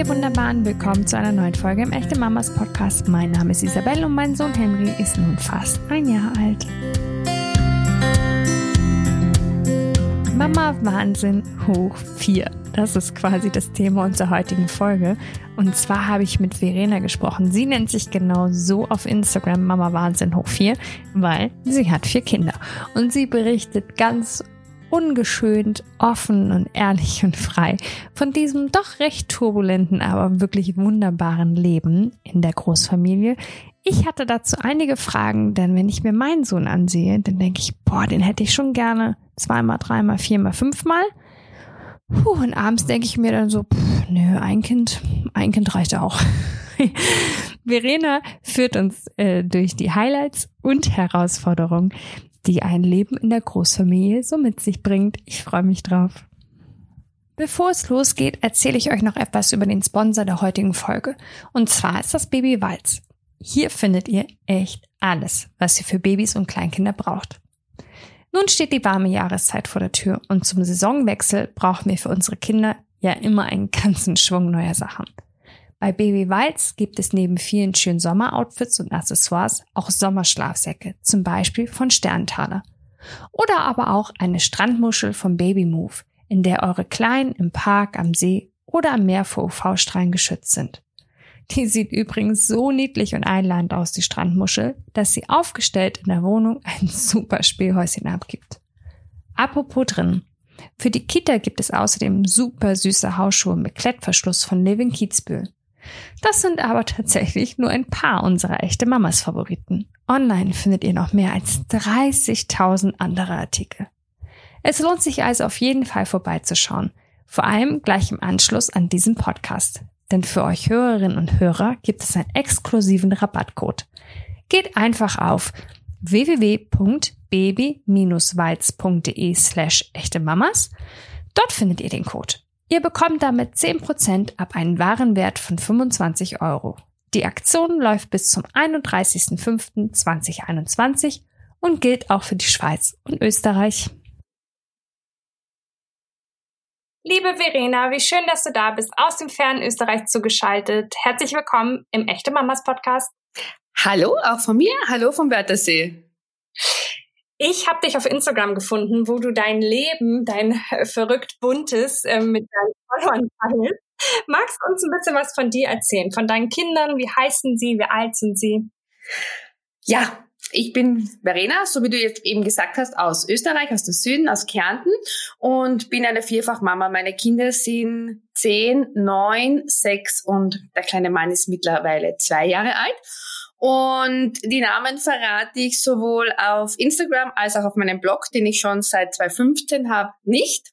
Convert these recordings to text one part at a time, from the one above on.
ihr Wunderbaren, willkommen zu einer neuen Folge im Echte Mamas Podcast. Mein Name ist Isabelle und mein Sohn Henry ist nun fast ein Jahr alt. Mama Wahnsinn hoch 4. Das ist quasi das Thema unserer heutigen Folge. Und zwar habe ich mit Verena gesprochen. Sie nennt sich genau so auf Instagram Mama Wahnsinn hoch 4, weil sie hat vier Kinder. Und sie berichtet ganz ungeschönt, offen und ehrlich und frei von diesem doch recht turbulenten, aber wirklich wunderbaren Leben in der Großfamilie. Ich hatte dazu einige Fragen, denn wenn ich mir meinen Sohn ansehe, dann denke ich, boah, den hätte ich schon gerne zweimal, dreimal, viermal, fünfmal. Puh, und abends denke ich mir dann so, pff, nö, ein Kind, ein Kind reicht auch. Verena führt uns äh, durch die Highlights und Herausforderungen die ein Leben in der Großfamilie so mit sich bringt. Ich freue mich drauf. Bevor es losgeht, erzähle ich euch noch etwas über den Sponsor der heutigen Folge. Und zwar ist das Baby Walz. Hier findet ihr echt alles, was ihr für Babys und Kleinkinder braucht. Nun steht die warme Jahreszeit vor der Tür und zum Saisonwechsel brauchen wir für unsere Kinder ja immer einen ganzen Schwung neuer Sachen. Bei Baby Walz gibt es neben vielen schönen Sommeroutfits und Accessoires auch Sommerschlafsäcke, zum Beispiel von Sterntaler. Oder aber auch eine Strandmuschel vom Baby Move, in der eure Kleinen im Park, am See oder am Meer vor UV-Strahlen geschützt sind. Die sieht übrigens so niedlich und einladend aus, die Strandmuschel, dass sie aufgestellt in der Wohnung ein super Spielhäuschen abgibt. Apropos drin. Für die Kita gibt es außerdem super süße Hausschuhe mit Klettverschluss von Living Kitzbühel. Das sind aber tatsächlich nur ein paar unserer echte Mamas Favoriten. Online findet ihr noch mehr als 30.000 andere Artikel. Es lohnt sich also auf jeden Fall vorbeizuschauen. Vor allem gleich im Anschluss an diesen Podcast. Denn für euch Hörerinnen und Hörer gibt es einen exklusiven Rabattcode. Geht einfach auf www.baby-walz.de slash echte Mamas. Dort findet ihr den Code. Ihr bekommt damit 10% ab einem Warenwert von 25 Euro. Die Aktion läuft bis zum 31.05.2021 und gilt auch für die Schweiz und Österreich. Liebe Verena, wie schön, dass du da bist, aus dem fernen Österreich zugeschaltet. Herzlich willkommen im Echte Mamas Podcast. Hallo, auch von mir. Hallo vom Wörthersee. Ich habe dich auf Instagram gefunden, wo du dein Leben, dein verrückt buntes äh, mit deinen Followern teilst. Magst du uns ein bisschen was von dir erzählen? Von deinen Kindern? Wie heißen sie? Wie alt sind sie? Ja, ich bin Verena, so wie du jetzt eben gesagt hast, aus Österreich, aus dem Süden, aus Kärnten und bin eine Vierfachmama. Meine Kinder sind zehn, neun, sechs und der kleine Mann ist mittlerweile zwei Jahre alt. Und die Namen verrate ich sowohl auf Instagram als auch auf meinem Blog, den ich schon seit 2015 habe, nicht.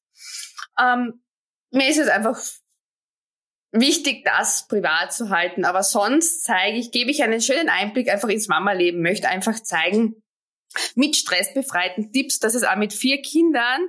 Ähm, mir ist es einfach wichtig, das privat zu halten. Aber sonst zeige ich, gebe ich einen schönen Einblick einfach ins Mama-Leben, möchte einfach zeigen, mit stressbefreiten Tipps, dass es auch mit vier Kindern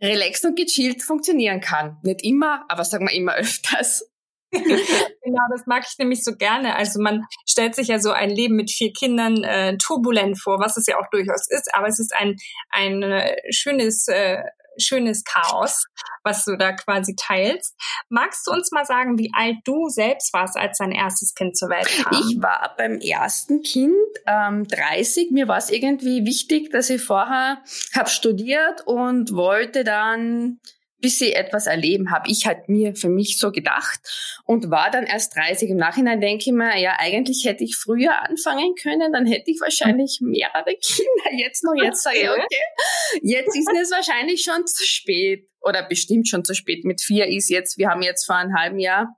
relaxed und gechillt funktionieren kann. Nicht immer, aber sagen wir immer öfters. genau, das mag ich nämlich so gerne. Also man stellt sich ja so ein Leben mit vier Kindern äh, turbulent vor, was es ja auch durchaus ist, aber es ist ein, ein äh, schönes, äh, schönes Chaos, was du da quasi teilst. Magst du uns mal sagen, wie alt du selbst warst, als dein erstes Kind zur Welt kam? Ich war beim ersten Kind ähm, 30. Mir war es irgendwie wichtig, dass ich vorher habe studiert und wollte dann bis sie etwas erleben, habe ich halt mir für mich so gedacht und war dann erst 30. Im Nachhinein denke ich mir, ja, eigentlich hätte ich früher anfangen können, dann hätte ich wahrscheinlich mehrere Kinder. Jetzt noch, jetzt sage ich, okay, jetzt ist es wahrscheinlich schon zu spät oder bestimmt schon zu spät. Mit vier ist jetzt, wir haben jetzt vor einem halben Jahr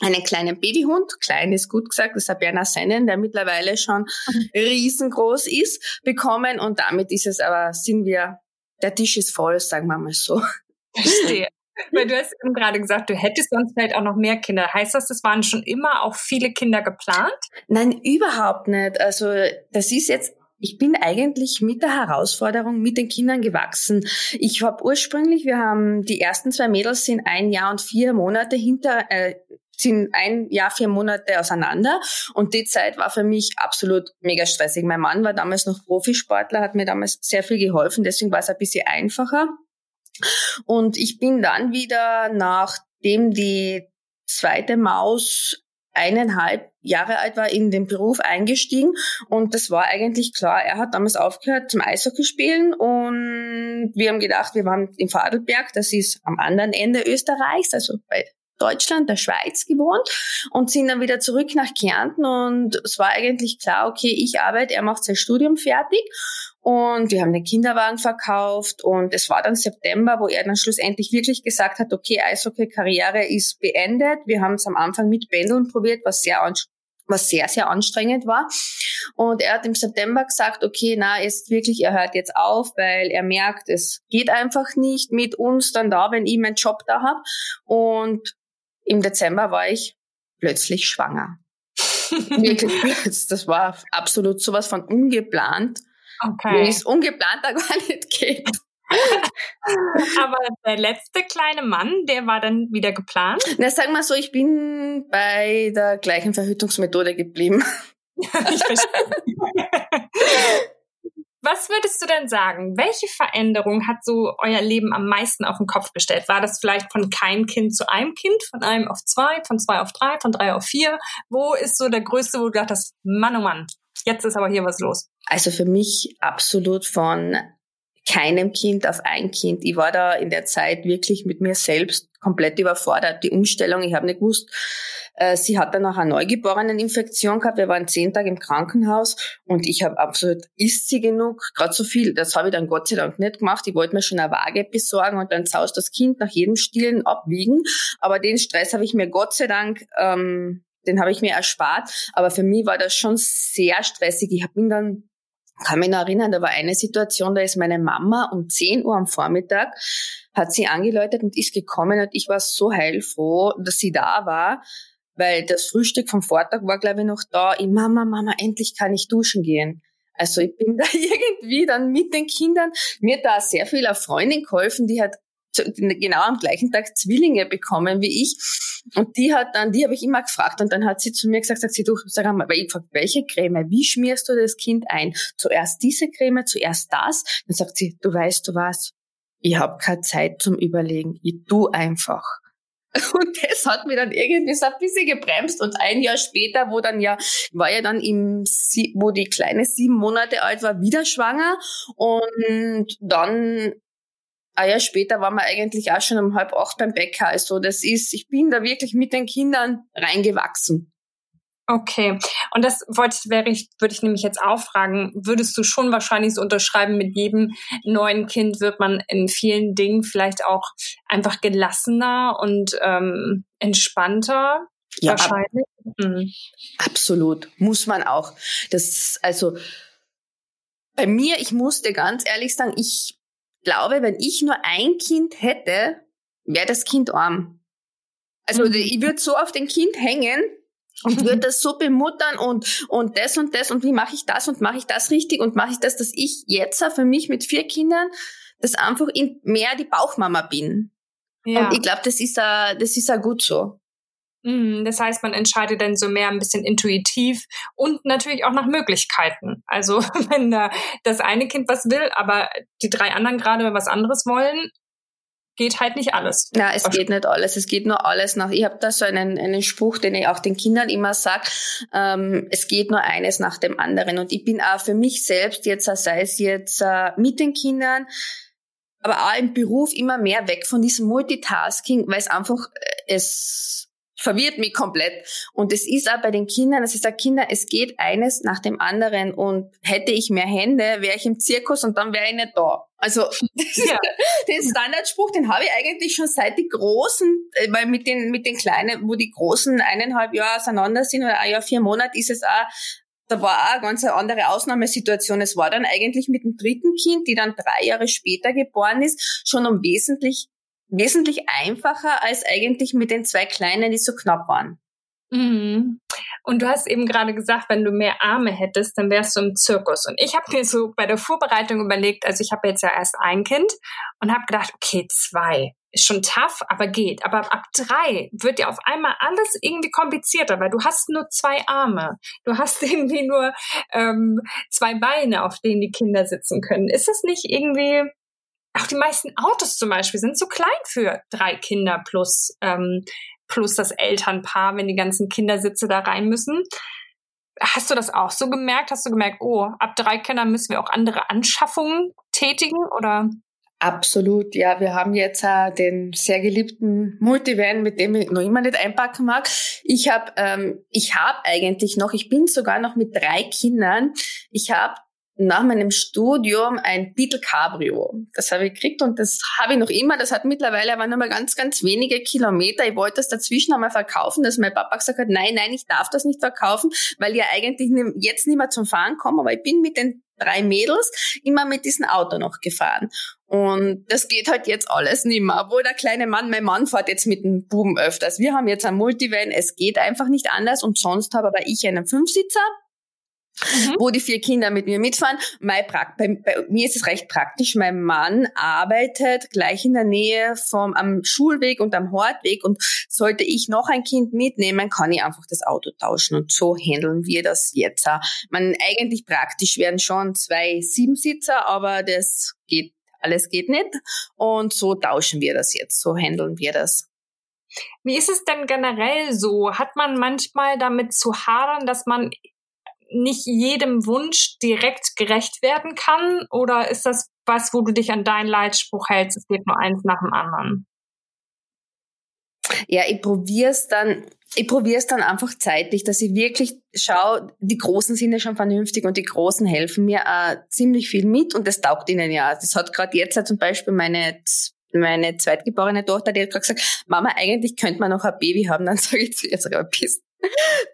einen kleinen Babyhund, klein ist gut gesagt, das ist ein Berner Sennen, der mittlerweile schon mhm. riesengroß ist, bekommen und damit ist es aber, sind wir, der Tisch ist voll, sagen wir mal so. Verstehe. Weil du hast eben gerade gesagt, du hättest sonst vielleicht auch noch mehr Kinder. Heißt das, es waren schon immer auch viele Kinder geplant? Nein, überhaupt nicht. Also das ist jetzt ich bin eigentlich mit der Herausforderung mit den Kindern gewachsen. Ich habe ursprünglich, wir haben die ersten zwei Mädels sind ein Jahr und vier Monate hinter, äh, sind ein Jahr, vier Monate auseinander. Und die Zeit war für mich absolut mega stressig. Mein Mann war damals noch Profisportler, hat mir damals sehr viel geholfen, deswegen war es ein bisschen einfacher. Und ich bin dann wieder, nachdem die zweite Maus eineinhalb Jahre alt war, in den Beruf eingestiegen. Und das war eigentlich klar. Er hat damals aufgehört zum Eishockey spielen. Und wir haben gedacht, wir waren in Fadelberg, das ist am anderen Ende Österreichs, also bei Deutschland, der Schweiz gewohnt. Und sind dann wieder zurück nach Kärnten. Und es war eigentlich klar, okay, ich arbeite, er macht sein Studium fertig und wir haben den Kinderwagen verkauft und es war dann September, wo er dann schlussendlich wirklich gesagt hat, okay, Eishockey-Karriere ist beendet. Wir haben es am Anfang mit Pendeln probiert, was sehr was sehr, sehr anstrengend war. Und er hat im September gesagt, okay, na, ist wirklich, er hört jetzt auf, weil er merkt, es geht einfach nicht mit uns dann da, wenn ich meinen Job da hab. Und im Dezember war ich plötzlich schwanger. wirklich plötzlich. Das war absolut sowas von ungeplant. Okay. Wie es ungeplant da gar nicht geht. Aber der letzte kleine Mann, der war dann wieder geplant? Na, sag mal so, ich bin bei der gleichen Verhütungsmethode geblieben. ich verstehe. Was würdest du denn sagen? Welche Veränderung hat so euer Leben am meisten auf den Kopf gestellt? War das vielleicht von kein Kind zu einem Kind, von einem auf zwei, von zwei auf drei, von drei auf vier? Wo ist so der größte, wo du dachtest, Mann, oh Mann, jetzt ist aber hier was los? Also für mich absolut von keinem Kind auf ein Kind. Ich war da in der Zeit wirklich mit mir selbst komplett überfordert. Die Umstellung, ich habe nicht gewusst, äh, sie hat dann auch eine Neugeboreneninfektion gehabt. Wir waren zehn Tage im Krankenhaus und ich habe absolut, isst sie genug? Gerade so viel. Das habe ich dann Gott sei Dank nicht gemacht. Ich wollte mir schon eine Waage besorgen und dann zaust das Kind nach jedem Stillen abwiegen. Aber den Stress habe ich mir Gott sei Dank ähm, den habe ich mir erspart. Aber für mich war das schon sehr stressig. Ich bin dann kann mich noch erinnern, da war eine Situation, da ist meine Mama um 10 Uhr am Vormittag, hat sie angeläutet und ist gekommen und ich war so heilfroh, dass sie da war, weil das Frühstück vom Vortag war, glaube ich, noch da. Ich, Mama, Mama, endlich kann ich duschen gehen. Also ich bin da irgendwie dann mit den Kindern, mir hat da sehr viel eine Freundin geholfen, die hat genau am gleichen Tag Zwillinge bekommen wie ich. Und die hat dann, die habe ich immer gefragt und dann hat sie zu mir gesagt, sagt sie, du, sag mal, weil ich gefragt, welche Creme, wie schmierst du das Kind ein? Zuerst diese Creme, zuerst das? Dann sagt sie, du weißt du was, ich habe keine Zeit zum Überlegen, ich tu einfach. Und das hat mir dann irgendwie so ein bisschen gebremst. Und ein Jahr später, wo dann ja, war ja dann im, wo die Kleine sieben Monate alt war, wieder schwanger. Und dann ein Jahr später waren wir eigentlich auch schon um halb acht beim Bäcker. Also das ist, ich bin da wirklich mit den Kindern reingewachsen. Okay. Und das wollte ich, wäre ich, würde ich nämlich jetzt auch fragen, würdest du schon wahrscheinlich so unterschreiben, mit jedem neuen Kind wird man in vielen Dingen vielleicht auch einfach gelassener und ähm, entspannter? Ja, wahrscheinlich. Ab mhm. Absolut. Muss man auch. Das, also, bei mir, ich musste ganz ehrlich sagen, ich glaube, wenn ich nur ein Kind hätte, wäre das Kind arm. Also mhm. ich würde so auf den Kind hängen und würde das so bemuttern und und das und das und wie mache ich das und mache ich das richtig und mache ich das, dass ich jetzt für mich mit vier Kindern das einfach in mehr die Bauchmama bin. Ja. Und ich glaube, das ist a, das ist a gut so. Mhm, das heißt, man entscheidet dann so mehr ein bisschen intuitiv und natürlich auch nach Möglichkeiten. Also wenn da das eine Kind was will, aber die drei anderen gerade was anderes wollen, geht halt nicht alles. Na, es geht nicht alles. Es geht nur alles nach. Ich habe da so einen, einen Spruch, den ich auch den Kindern immer sag. Ähm, es geht nur eines nach dem anderen. Und ich bin auch für mich selbst jetzt, sei es jetzt äh, mit den Kindern, aber auch im Beruf immer mehr weg von diesem Multitasking, weil es einfach äh, es verwirrt mich komplett. Und es ist auch bei den Kindern, dass ich sage, Kinder, es geht eines nach dem anderen und hätte ich mehr Hände, wäre ich im Zirkus und dann wäre ich nicht da. Also ja. den Standardspruch, den habe ich eigentlich schon seit die Großen, äh, weil mit den, mit den Kleinen, wo die Großen eineinhalb Jahre auseinander sind oder ein Jahr, vier Monate, ist es auch da war auch eine ganz andere Ausnahmesituation. Es war dann eigentlich mit dem dritten Kind, die dann drei Jahre später geboren ist, schon um wesentlich wesentlich einfacher als eigentlich mit den zwei Kleinen, die so knapp waren. Mhm. Und du hast eben gerade gesagt, wenn du mehr Arme hättest, dann wärst du im Zirkus. Und ich habe mir so bei der Vorbereitung überlegt, also ich habe jetzt ja erst ein Kind und habe gedacht, okay, zwei ist schon tough, aber geht. Aber ab drei wird ja auf einmal alles irgendwie komplizierter, weil du hast nur zwei Arme. Du hast irgendwie nur ähm, zwei Beine, auf denen die Kinder sitzen können. Ist das nicht irgendwie auch die meisten Autos zum Beispiel sind zu klein für drei Kinder plus. Ähm, plus das Elternpaar, wenn die ganzen Kindersitze da rein müssen. Hast du das auch so gemerkt? Hast du gemerkt, oh, ab drei Kindern müssen wir auch andere Anschaffungen tätigen oder? Absolut, ja. Wir haben jetzt äh, den sehr geliebten Multivan, mit dem ich noch immer nicht einpacken mag. Ich habe, ähm, ich habe eigentlich noch, ich bin sogar noch mit drei Kindern. Ich habe nach meinem Studium ein Beetle Cabrio. Das habe ich gekriegt und das habe ich noch immer. Das hat mittlerweile aber nur mal ganz, ganz wenige Kilometer. Ich wollte das dazwischen einmal verkaufen, dass mein Papa gesagt hat, nein, nein, ich darf das nicht verkaufen, weil ich ja eigentlich jetzt nicht mehr zum Fahren komme. Aber ich bin mit den drei Mädels immer mit diesem Auto noch gefahren. Und das geht halt jetzt alles nicht mehr. Obwohl der kleine Mann, mein Mann fährt jetzt mit dem Buben öfters. Wir haben jetzt ein Multivan, es geht einfach nicht anders. Und sonst habe aber ich einen Fünfsitzer mhm. wo die vier Kinder mit mir mitfahren. Mein bei, bei, mir ist es recht praktisch. Mein Mann arbeitet gleich in der Nähe vom am Schulweg und am Hortweg und sollte ich noch ein Kind mitnehmen, kann ich einfach das Auto tauschen und so handeln wir das jetzt. Man eigentlich praktisch wären schon zwei Siebensitzer, aber das geht alles geht nicht und so tauschen wir das jetzt, so handeln wir das. Wie ist es denn generell so? Hat man manchmal damit zu hadern, dass man nicht jedem Wunsch direkt gerecht werden kann? Oder ist das was, wo du dich an deinen Leitspruch hältst, es geht nur eins nach dem anderen? Ja, ich probier's dann, ich probier's dann einfach zeitlich, dass ich wirklich schaue, die Großen sind ja schon vernünftig und die Großen helfen mir äh, ziemlich viel mit und das taugt ihnen ja. Das hat gerade jetzt zum Beispiel meine meine zweitgeborene Tochter, die hat gerade gesagt, Mama, eigentlich könnte man noch ein Baby haben. Dann sage ich zu ihr sogar, bist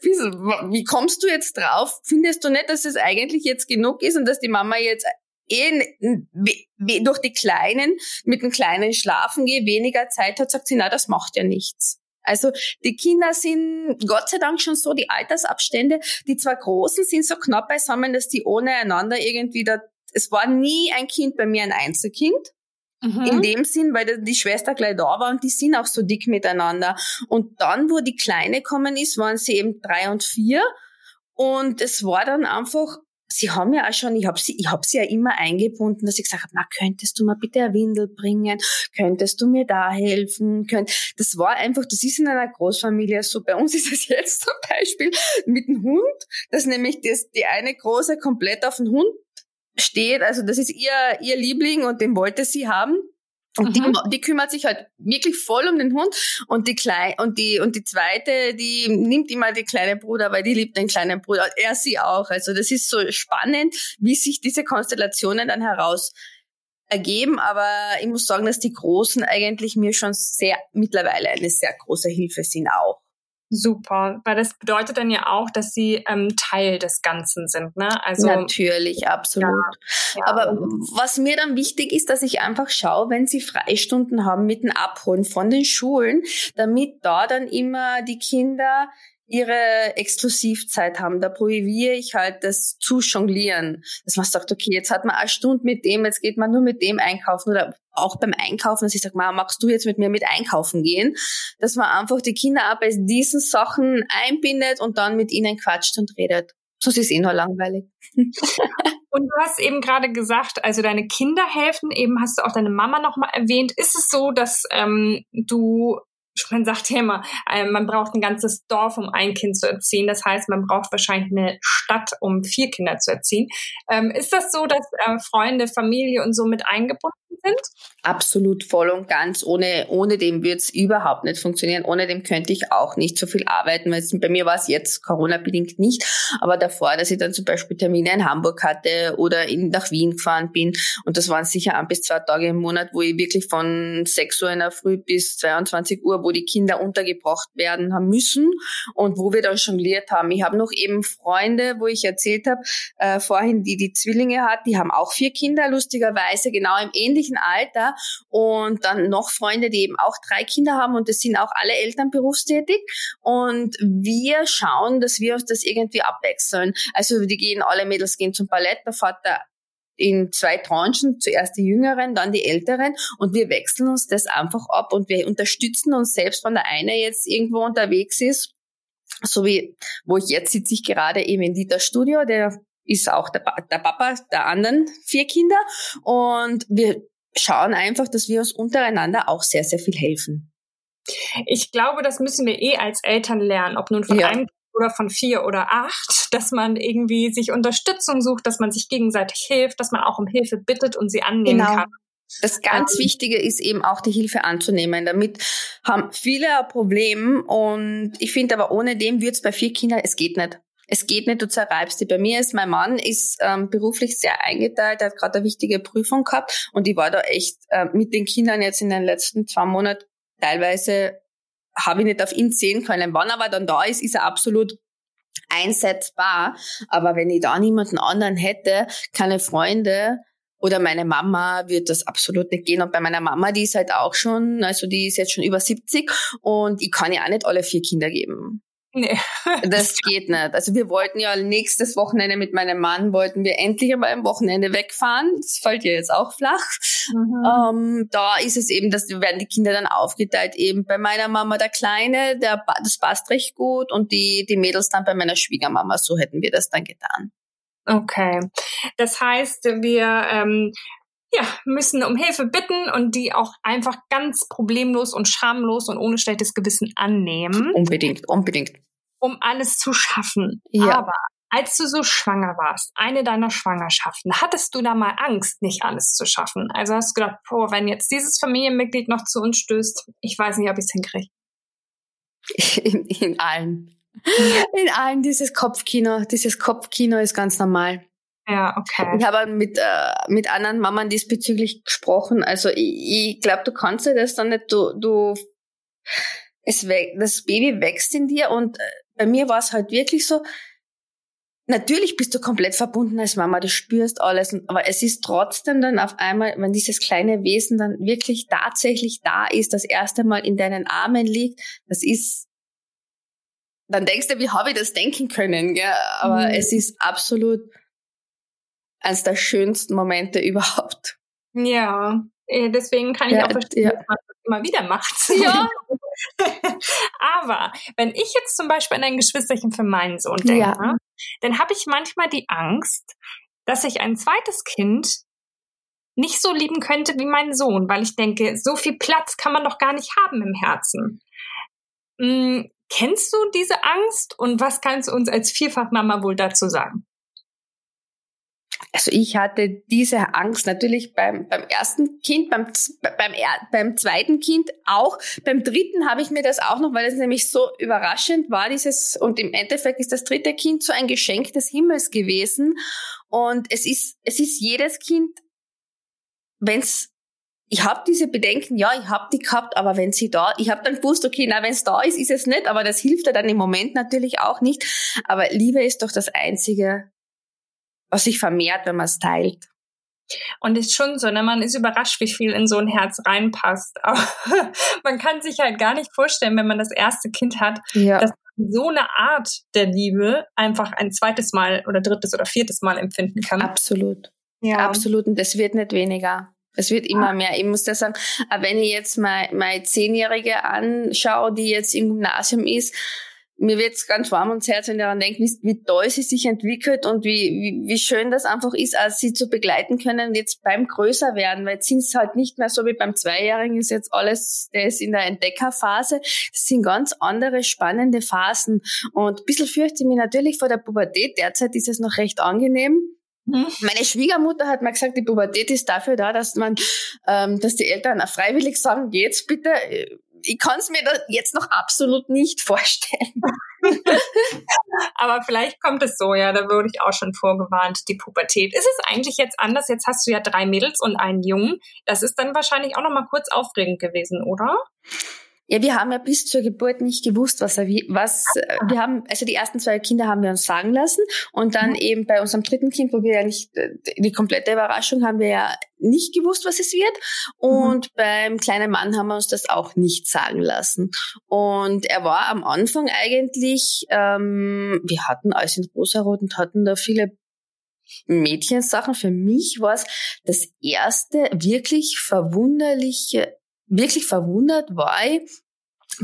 wie kommst du jetzt drauf? Findest du nicht, dass es eigentlich jetzt genug ist und dass die Mama jetzt eh durch die Kleinen, mit den Kleinen schlafen geht, weniger Zeit hat, sagt sie, na, das macht ja nichts. Also die Kinder sind Gott sei Dank schon so, die Altersabstände, die zwei Großen sind so knapp beisammen, dass die ohne einander irgendwie da, es war nie ein Kind bei mir ein Einzelkind. Mhm. In dem Sinn, weil die Schwester gleich da war und die sind auch so dick miteinander. Und dann, wo die Kleine kommen ist, waren sie eben drei und vier. Und es war dann einfach, sie haben ja auch schon, ich habe sie, ich hab sie ja immer eingebunden, dass ich gesagt habe, na, könntest du mal bitte eine Windel bringen? Könntest du mir da helfen? Das war einfach, das ist in einer Großfamilie so. Bei uns ist es jetzt zum Beispiel mit dem Hund, dass nämlich das, die eine Große komplett auf den Hund steht, also das ist ihr, ihr Liebling und den wollte sie haben. Und mhm. die, die kümmert sich halt wirklich voll um den Hund und die klein und die und die zweite, die nimmt immer die kleine Bruder, weil die liebt den kleinen Bruder. Er sie auch. Also das ist so spannend, wie sich diese Konstellationen dann heraus ergeben. Aber ich muss sagen, dass die Großen eigentlich mir schon sehr mittlerweile eine sehr große Hilfe sind auch. Super, weil das bedeutet dann ja auch, dass sie ähm, Teil des Ganzen sind, ne? Also natürlich, absolut. Ja, ja. Aber was mir dann wichtig ist, dass ich einfach schaue, wenn sie Freistunden haben mit dem Abholen von den Schulen, damit da dann immer die Kinder ihre Exklusivzeit haben. Da probiere ich halt das zu jonglieren. Dass man sagt, okay, jetzt hat man eine Stunde mit dem, jetzt geht man nur mit dem einkaufen oder auch beim Einkaufen, dass ich sage, Mama, magst du jetzt mit mir mit einkaufen gehen? Dass man einfach die Kinder auch bei diesen Sachen einbindet und dann mit ihnen quatscht und redet. Sonst ist eh nur langweilig. Und du hast eben gerade gesagt, also deine Kinder helfen, eben hast du auch deine Mama nochmal erwähnt. Ist es so, dass ähm, du man sagt ja immer, äh, man braucht ein ganzes Dorf, um ein Kind zu erziehen. Das heißt, man braucht wahrscheinlich eine Stadt, um vier Kinder zu erziehen. Ähm, ist das so, dass äh, Freunde, Familie und so mit eingebunden sind? Absolut voll und ganz. Ohne, ohne dem wird es überhaupt nicht funktionieren. Ohne dem könnte ich auch nicht so viel arbeiten. Bei mir war es jetzt Corona-bedingt nicht. Aber davor, dass ich dann zum Beispiel Termine in Hamburg hatte oder in, nach Wien gefahren bin. Und das waren sicher ein bis zwei Tage im Monat, wo ich wirklich von 6 Uhr in der Früh bis 22 Uhr, wo die Kinder untergebracht werden haben müssen und wo wir dann jongliert haben. Ich habe noch eben Freunde, wo ich erzählt habe, äh, vorhin, die die Zwillinge hat, die haben auch vier Kinder, lustigerweise genau im ähnlichen Alter und dann noch Freunde, die eben auch drei Kinder haben und das sind auch alle Eltern berufstätig und wir schauen, dass wir uns das irgendwie abwechseln. Also die gehen, alle Mädels gehen zum Ballett, der Vater in zwei Tranchen, zuerst die Jüngeren, dann die Älteren und wir wechseln uns das einfach ab und wir unterstützen uns selbst, wenn der eine jetzt irgendwo unterwegs ist, so wie, wo ich jetzt sitze ich gerade eben in Dieter Studio, der ist auch der, der Papa der anderen vier Kinder und wir schauen einfach, dass wir uns untereinander auch sehr, sehr viel helfen. Ich glaube, das müssen wir eh als Eltern lernen, ob nun von ja. einem oder von vier oder acht, dass man irgendwie sich Unterstützung sucht, dass man sich gegenseitig hilft, dass man auch um Hilfe bittet und sie annehmen genau. kann. Das ganz ähm, Wichtige ist eben auch die Hilfe anzunehmen. Damit haben viele ein Problem und ich finde aber ohne dem wird es bei vier Kindern, es geht nicht. Es geht nicht, du zerreibst die. Bei mir ist mein Mann ist ähm, beruflich sehr eingeteilt, er hat gerade eine wichtige Prüfung gehabt und ich war da echt äh, mit den Kindern jetzt in den letzten zwei Monaten teilweise habe ich nicht auf ihn sehen können. Wann er aber dann da ist, ist er absolut einsetzbar. Aber wenn ich da niemanden anderen hätte, keine Freunde oder meine Mama, wird das absolut nicht gehen. Und bei meiner Mama, die ist halt auch schon, also die ist jetzt schon über 70 und ich kann ja auch nicht alle vier Kinder geben. Nee. Das geht nicht. Also wir wollten ja nächstes Wochenende mit meinem Mann, wollten wir endlich einmal am Wochenende wegfahren. Das fällt ja jetzt auch flach. Mhm. Ähm, da ist es eben, dass werden die Kinder dann aufgeteilt. Eben bei meiner Mama der Kleine, der, das passt recht gut und die, die Mädels dann bei meiner Schwiegermama. So hätten wir das dann getan. Okay. Das heißt, wir ähm, ja, müssen um Hilfe bitten und die auch einfach ganz problemlos und schamlos und ohne schlechtes Gewissen annehmen. Unbedingt, unbedingt. Um alles zu schaffen. Ja. Aber als du so schwanger warst, eine deiner Schwangerschaften, hattest du da mal Angst, nicht alles zu schaffen? Also hast du gedacht, boah, wenn jetzt dieses Familienmitglied noch zu uns stößt, ich weiß nicht, ob ich es hinkriege. In, in allen. In allen dieses Kopfkino. Dieses Kopfkino ist ganz normal. Ja, okay. Ich habe mit, äh, mit anderen Mammern diesbezüglich gesprochen. Also ich, ich glaube, du kannst ja das dann nicht, du, du es das Baby wächst in dir und äh, bei mir war es halt wirklich so, natürlich bist du komplett verbunden als Mama, du spürst alles, aber es ist trotzdem dann auf einmal, wenn dieses kleine Wesen dann wirklich tatsächlich da ist, das erste Mal in deinen Armen liegt, das ist, dann denkst du, wie habe ich das denken können, gell? aber mhm. es ist absolut eines der schönsten Momente überhaupt. Ja, deswegen kann ich ja, auch verstehen, ja. dass man das immer wieder macht. Ja. Aber wenn ich jetzt zum Beispiel an ein Geschwisterchen für meinen Sohn denke, ja. dann habe ich manchmal die Angst, dass ich ein zweites Kind nicht so lieben könnte wie mein Sohn, weil ich denke, so viel Platz kann man doch gar nicht haben im Herzen. Hm, kennst du diese Angst und was kannst du uns als Vierfachmama wohl dazu sagen? Also ich hatte diese Angst natürlich beim, beim ersten Kind, beim, beim, beim zweiten Kind auch. Beim dritten habe ich mir das auch noch, weil es nämlich so überraschend war, dieses, und im Endeffekt ist das dritte Kind so ein Geschenk des Himmels gewesen. Und es ist, es ist jedes Kind, wenn's ich habe diese Bedenken, ja, ich habe die gehabt, aber wenn sie da, ich habe dann gewusst, okay, na, wenn es da ist, ist es nicht, aber das hilft ja dann im Moment natürlich auch nicht. Aber Liebe ist doch das Einzige, was sich vermehrt, wenn man es teilt. Und ist schon so, ne? man ist überrascht, wie viel in so ein Herz reinpasst. Aber man kann sich halt gar nicht vorstellen, wenn man das erste Kind hat, ja. dass man so eine Art der Liebe einfach ein zweites Mal oder drittes oder viertes Mal empfinden kann. Absolut. Ja. Absolut. Und das wird nicht weniger. Es wird immer ah. mehr. Ich muss da sagen, wenn ich jetzt meine, meine Zehnjährige anschaue, die jetzt im Gymnasium ist, mir wird's ganz warm ums Herz, wenn ich daran denke, wie, wie toll sie sich entwickelt und wie, wie, wie schön das einfach ist, als sie zu begleiten können jetzt beim größer werden, weil jetzt sind es halt nicht mehr so wie beim Zweijährigen ist jetzt alles, der ist in der Entdeckerphase. Das sind ganz andere spannende Phasen und ein bisschen fürchte ich mich natürlich vor der Pubertät. Derzeit ist es noch recht angenehm. Mhm. Meine Schwiegermutter hat mir gesagt, die Pubertät ist dafür da, dass man, ähm, dass die Eltern freiwillig sagen, geht's bitte ich kann es mir jetzt noch absolut nicht vorstellen. Aber vielleicht kommt es so, ja, da wurde ich auch schon vorgewarnt, die Pubertät. Ist es eigentlich jetzt anders? Jetzt hast du ja drei Mädels und einen Jungen. Das ist dann wahrscheinlich auch noch mal kurz aufregend gewesen, oder? Ja, wir haben ja bis zur Geburt nicht gewusst, was er wie, was, wir haben, also die ersten zwei Kinder haben wir uns sagen lassen und dann mhm. eben bei unserem dritten Kind, wo wir ja nicht, äh, die komplette Überraschung haben wir ja nicht gewusst, was es wird und mhm. beim kleinen Mann haben wir uns das auch nicht sagen lassen und er war am Anfang eigentlich, ähm, wir hatten alles in Rosarot und hatten da viele Mädchensachen. Für mich war es das erste wirklich verwunderliche wirklich verwundert war ich,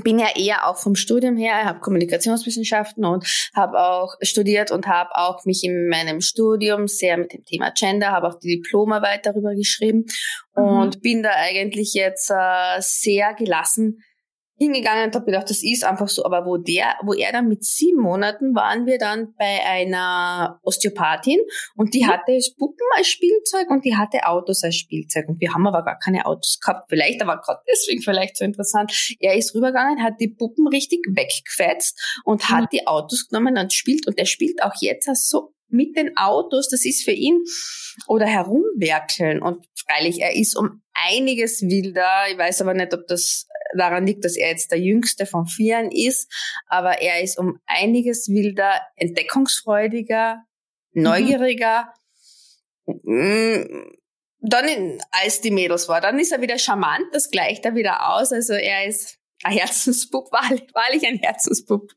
bin ja eher auch vom Studium her, habe Kommunikationswissenschaften und habe auch studiert und habe auch mich in meinem Studium sehr mit dem Thema Gender, habe auch die Diplomarbeit darüber geschrieben mhm. und bin da eigentlich jetzt äh, sehr gelassen hingegangen und habe gedacht, das ist einfach so. Aber wo der, wo er dann mit sieben Monaten waren wir dann bei einer Osteopathin und die mhm. hatte Puppen als Spielzeug und die hatte Autos als Spielzeug. Und wir haben aber gar keine Autos gehabt. Vielleicht, aber gerade deswegen vielleicht so interessant. Er ist rübergegangen, hat die Puppen richtig weggefetzt und hat mhm. die Autos genommen und spielt. Und er spielt auch jetzt so mit den Autos, das ist für ihn oder herumwerkeln. Und freilich, er ist um einiges wilder. Ich weiß aber nicht, ob das daran liegt, dass er jetzt der jüngste von vieren ist, aber er ist um einiges wilder, entdeckungsfreudiger, mhm. neugieriger. Mhm. Dann, als die Mädels war, dann ist er wieder charmant, das gleicht er wieder aus. Also er ist ein Herzensbub, wahrlich, wahrlich ein Herzensbub.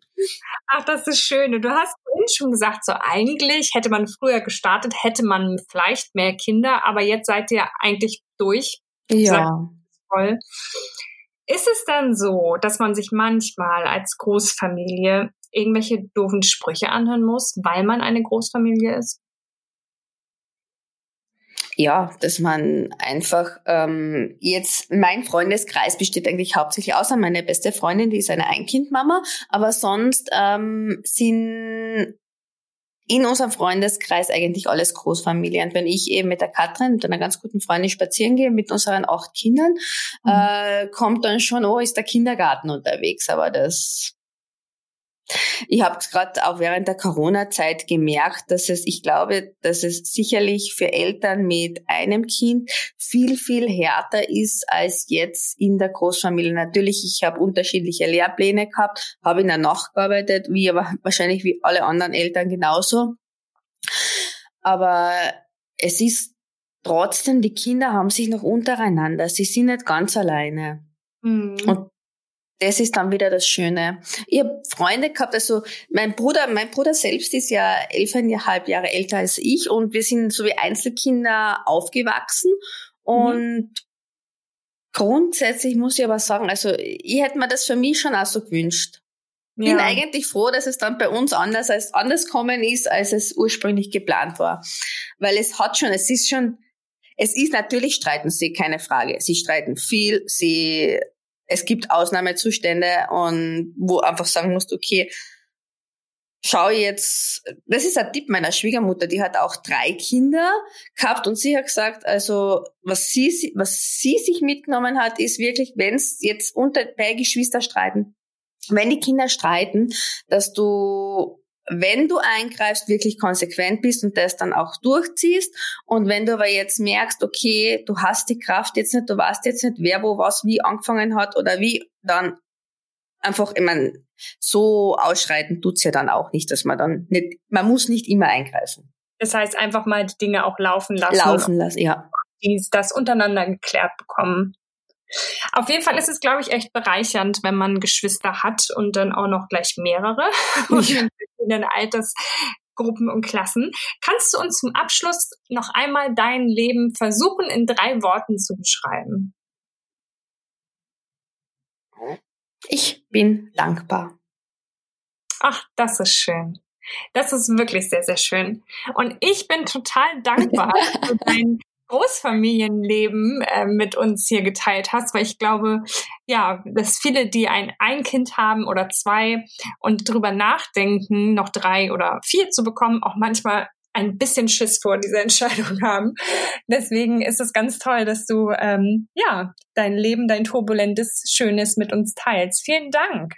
Ach, das ist schön. Und du hast vorhin schon gesagt, so eigentlich hätte man früher gestartet, hätte man vielleicht mehr Kinder, aber jetzt seid ihr eigentlich durch. Ja. Voll. Ist es dann so, dass man sich manchmal als Großfamilie irgendwelche doofen Sprüche anhören muss, weil man eine Großfamilie ist? Ja, dass man einfach ähm, jetzt, mein Freundeskreis besteht eigentlich hauptsächlich außer meine beste Freundin, die ist eine Einkindmama, aber sonst ähm, sind in unserem Freundeskreis eigentlich alles Großfamilien. Wenn ich eben mit der Katrin, mit einer ganz guten Freundin spazieren gehe, mit unseren acht Kindern, mhm. äh, kommt dann schon, oh, ist der Kindergarten unterwegs. Aber das ich habe gerade auch während der Corona-Zeit gemerkt, dass es, ich glaube, dass es sicherlich für Eltern mit einem Kind viel, viel härter ist als jetzt in der Großfamilie. Natürlich, ich habe unterschiedliche Lehrpläne gehabt, habe in der Nacht gearbeitet, wie aber wahrscheinlich wie alle anderen Eltern genauso. Aber es ist trotzdem, die Kinder haben sich noch untereinander. Sie sind nicht ganz alleine. Mhm. Und das ist dann wieder das Schöne. Ich habe Freunde gehabt, also mein Bruder, mein Bruder selbst ist ja elfeinhalb Jahre älter als ich und wir sind so wie Einzelkinder aufgewachsen und mhm. grundsätzlich muss ich aber sagen, also ich hätte mir das für mich schon auch so gewünscht. Ja. Bin eigentlich froh, dass es dann bei uns anders als anders kommen ist, als es ursprünglich geplant war. Weil es hat schon, es ist schon, es ist natürlich streiten sie, keine Frage. Sie streiten viel, sie es gibt Ausnahmezustände und wo einfach sagen musst, okay, schau jetzt, das ist ein Tipp meiner Schwiegermutter, die hat auch drei Kinder gehabt und sie hat gesagt, also was sie, was sie sich mitgenommen hat, ist wirklich, wenn es jetzt unter bei Geschwister streiten, wenn die Kinder streiten, dass du wenn du eingreifst, wirklich konsequent bist und das dann auch durchziehst. Und wenn du aber jetzt merkst, okay, du hast die Kraft jetzt nicht, du weißt jetzt nicht, wer wo was wie angefangen hat oder wie, dann einfach, ich meine, so ausschreiten tut's ja dann auch nicht, dass man dann nicht, man muss nicht immer eingreifen. Das heißt, einfach mal die Dinge auch laufen lassen. Laufen lassen, ja. Die das untereinander geklärt bekommen. Auf jeden Fall ist es, glaube ich, echt bereichernd, wenn man Geschwister hat und dann auch noch gleich mehrere ja. in verschiedenen Altersgruppen und Klassen. Kannst du uns zum Abschluss noch einmal dein Leben versuchen, in drei Worten zu beschreiben? Ich bin dankbar. Ach, das ist schön. Das ist wirklich sehr, sehr schön. Und ich bin total dankbar für dein Großfamilienleben äh, mit uns hier geteilt hast, weil ich glaube, ja, dass viele, die ein, ein Kind haben oder zwei und drüber nachdenken, noch drei oder vier zu bekommen, auch manchmal ein bisschen Schiss vor dieser Entscheidung haben. Deswegen ist es ganz toll, dass du ähm, ja dein Leben, dein turbulentes, schönes mit uns teilst. Vielen Dank.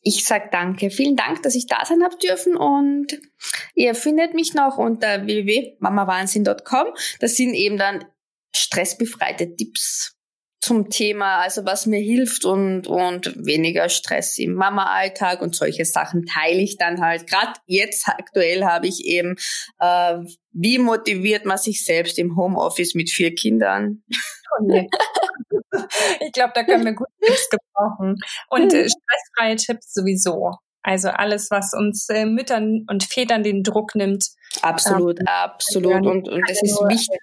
Ich sag danke. Vielen Dank, dass ich da sein habe dürfen und ihr findet mich noch unter www.mamawahnsinn.com. Das sind eben dann stressbefreite Tipps zum Thema, also was mir hilft und, und weniger Stress im Mama-Alltag und solche Sachen teile ich dann halt. Gerade jetzt aktuell habe ich eben, äh, wie motiviert man sich selbst im Homeoffice mit vier Kindern? Oh nee. ich glaube, da können wir gute Tipps gebrauchen. Und äh, stressfreie Tipps sowieso. Also alles, was uns äh, Müttern und Vätern den Druck nimmt. Absolut, ähm, absolut. Und, und das ist wichtig.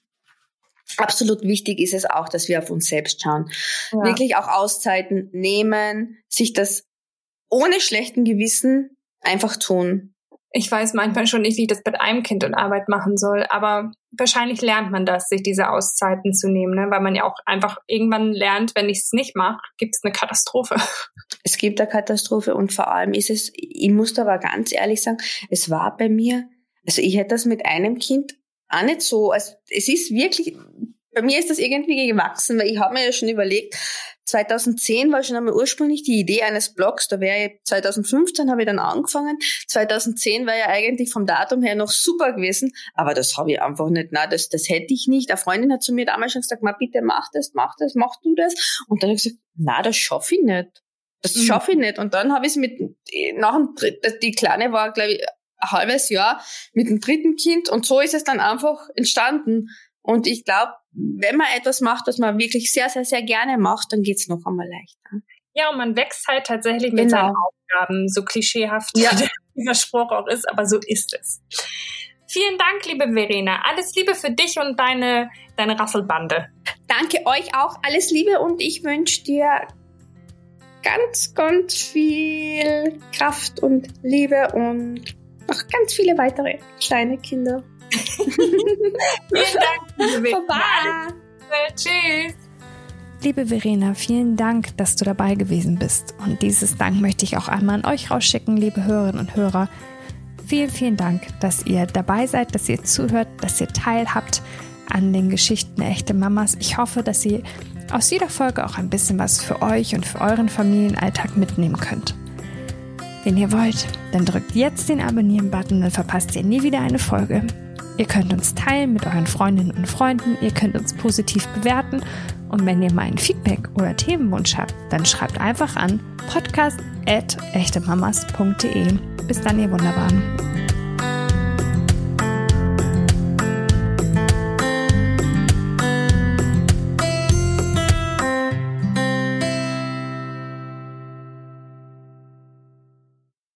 Absolut wichtig ist es auch, dass wir auf uns selbst schauen. Ja. Wirklich auch Auszeiten nehmen, sich das ohne schlechten Gewissen einfach tun. ich weiß manchmal schon nicht, wie ich das mit einem Kind und Arbeit machen soll, aber wahrscheinlich lernt man das, sich diese Auszeiten zu nehmen, ne? weil man ja auch einfach irgendwann lernt, wenn ich es nicht mache, gibt es eine Katastrophe. Es gibt eine Katastrophe und vor allem ist es, ich muss da aber ganz ehrlich sagen, es war bei mir, also ich hätte das mit einem Kind auch nicht so, also es ist wirklich, bei mir ist das irgendwie gewachsen, weil ich habe mir ja schon überlegt, 2010 war schon einmal ursprünglich die Idee eines Blogs, da wäre 2015 habe ich dann angefangen. 2010 wäre ja eigentlich vom Datum her noch super gewesen, aber das habe ich einfach nicht, na, das, das hätte ich nicht. Eine Freundin hat zu mir damals schon gesagt, ma bitte mach das, mach das, mach du das. Und dann habe ich gesagt, na, das schaffe ich nicht. Das mhm. schaffe ich nicht. Und dann habe ich es mit, nach dem die Kleine war, glaube ich, ein halbes Jahr mit dem dritten Kind und so ist es dann einfach entstanden. Und ich glaube, wenn man etwas macht, was man wirklich sehr, sehr, sehr gerne macht, dann geht's noch einmal leichter. Ja, und man wächst halt tatsächlich mit genau. seinen Aufgaben, so klischeehaft ja. dieser Spruch auch ist, aber so ist es. Vielen Dank, liebe Verena. Alles Liebe für dich und deine, deine Rasselbande. Danke euch auch. Alles Liebe und ich wünsche dir ganz, ganz viel Kraft und Liebe und noch ganz viele weitere kleine Kinder. vielen Dank, liebe Baba. Tschüss. Liebe Verena, vielen Dank, dass du dabei gewesen bist. Und dieses Dank möchte ich auch einmal an euch rausschicken, liebe Hörerinnen und Hörer. Vielen, vielen Dank, dass ihr dabei seid, dass ihr zuhört, dass ihr teilhabt an den Geschichten der echten Mamas. Ich hoffe, dass ihr aus jeder Folge auch ein bisschen was für euch und für euren Familienalltag mitnehmen könnt. Wenn ihr wollt, dann drückt jetzt den Abonnieren-Button, dann verpasst ihr nie wieder eine Folge. Ihr könnt uns teilen mit euren Freundinnen und Freunden, ihr könnt uns positiv bewerten und wenn ihr mal ein Feedback oder Themenwunsch habt, dann schreibt einfach an podcast.echtemamas.de. Bis dann, ihr Wunderbaren.